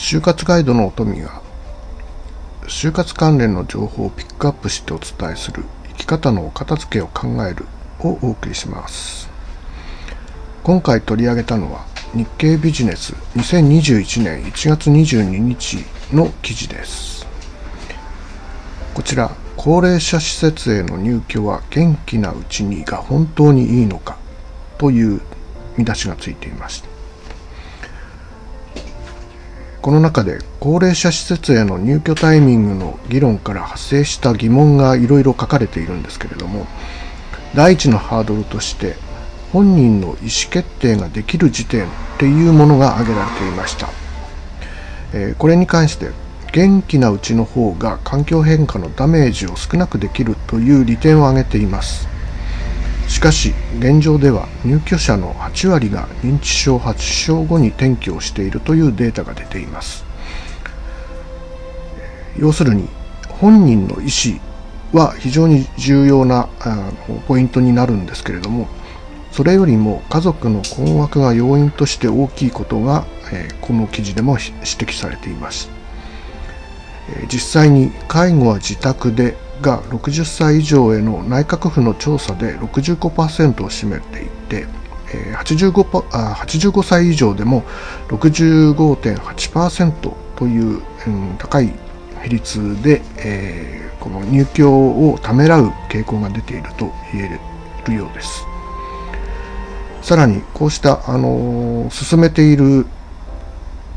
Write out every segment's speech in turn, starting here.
就活ガイドのおとみが就活関連の情報をピックアップしてお伝えする生き方のお片付けを考えるをお送りします。今回取り上げたのは日経ビジネス2021年1月22日の記事です。こちら高齢者施設への入居は元気なうちにが本当にいいのかという見出しがついていました。この中で高齢者施設への入居タイミングの議論から発生した疑問がいろいろ書かれているんですけれども第一のハードルとして本人の意思決定ができる時点っていうものが挙げられていました、え、これに関して元気なうちの方が環境変化のダメージを少なくできるという利点を挙げています。しかし現状では入居者の8割が認知症発症後に転居をしているというデータが出ています。要するに本人の意思は非常に重要なポイントになるんですけれどもそれよりも家族の困惑が要因として大きいことがこの記事でも指摘されています。実際に介護は自宅でが60歳以上への内閣府の調査で65%を占めていて 85, あ85歳以上でも65.8%という、うん、高い比率で、えー、この入居をためらう傾向が出ていると言えるようです。さらにこうした、あのー、進めている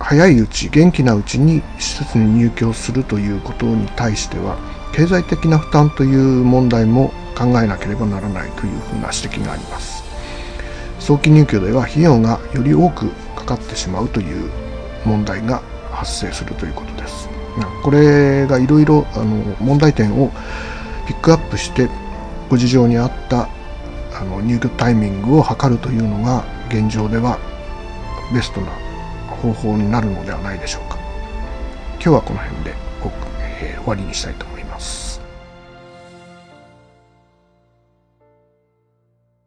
早いうち元気なうちに施設に入居するということに対しては経済的な負担という問題も考えなければならないというふうな指摘があります。早期入居では費用がより多くかかってしまうという問題が発生するということです。これがいろいろ問題点をピックアップしてご事情に合ったあの入居タイミングを測るというのが現状ではベストな方法になるのではないでしょうか。今日はこの辺で、えー、終わりにしたいと思います。